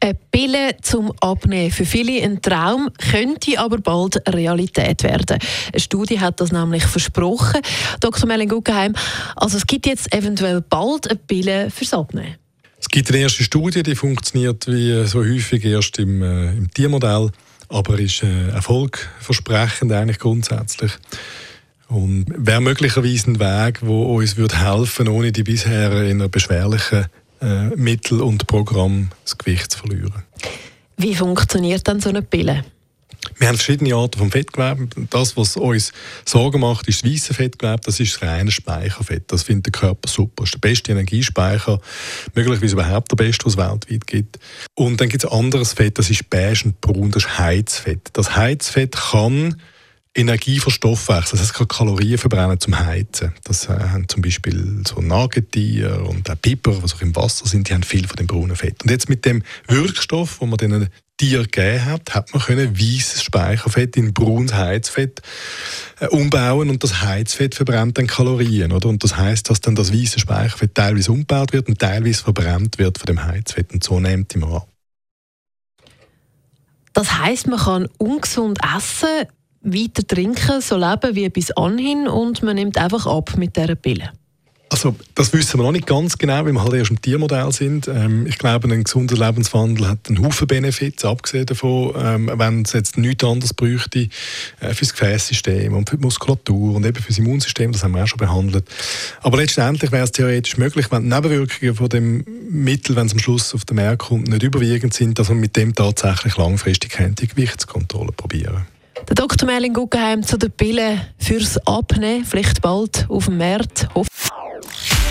eine Pille zum Abnehmen. Für viele ein Traum, könnte aber bald Realität werden. Eine Studie hat das nämlich versprochen. Dr. Melin Guggenheim, also es gibt jetzt eventuell bald eine Pille fürs Abnehmen. Es gibt eine erste Studie, die funktioniert wie so häufig erst im, äh, im Tiermodell, aber ist äh, erfolgversprechend eigentlich grundsätzlich. Und wäre möglicherweise ein Weg, der uns würde helfen ohne die bisher in einer beschwerlichen äh, Mittel und Programm das Gewicht zu verlieren. Wie funktioniert dann so eine Pille? Wir haben verschiedene Arten von Fettgewebe. Das, was uns Sorgen macht, ist das weiße Fettgewebe. Das ist das reine Speicherfett. Das findet der Körper super. Das ist der beste Energiespeicher, möglicherweise überhaupt der beste, was es weltweit gibt. Und dann gibt es anderes Fett, das ist beige und braun, das ist Heizfett. Das Heizfett kann Energie für Stoffwechsel, das heißt, kann Kalorien verbrennen zum Heizen. Das äh, haben zum Beispiel so Nagetiere und auch Piper, was auch im Wasser sind, die haben viel von dem braunen Fett. Und jetzt mit dem Wirkstoff, den man den Tier gegeben hat, hat man können weißes Speicherfett in braunes Heizfett äh, umbauen und das Heizfett verbrennt dann Kalorien, oder? Und das heißt, dass dann das weiße Speicherfett teilweise umgebaut wird und teilweise verbrannt wird von dem Heizfett und so nimmt man ab. Das heißt, man kann ungesund essen, weiter trinken, so leben wie bis anhin und man nimmt einfach ab mit dieser Pille? Also das wissen wir noch nicht ganz genau, weil wir halt erst im Tiermodell sind. Ähm, ich glaube, ein gesunder Lebenswandel hat einen Haufen Benefits, abgesehen davon, ähm, wenn es jetzt nichts anderes bräuchte äh, für das Gefäßsystem und für die Muskulatur und eben für das Immunsystem, das haben wir auch schon behandelt. Aber letztendlich wäre es theoretisch möglich, wenn die Nebenwirkungen von dem Mittel, wenn es am Schluss auf den Markt kommt, nicht überwiegend sind, dass man mit dem tatsächlich langfristig die Gewichtskontrolle probieren der Dr. Merlin Guggenheim zu der Pille fürs Abnehmen, vielleicht bald auf dem Markt.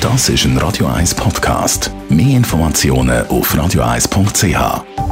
Das ist ein Radio 1 Podcast. Mehr Informationen auf radio1.ch.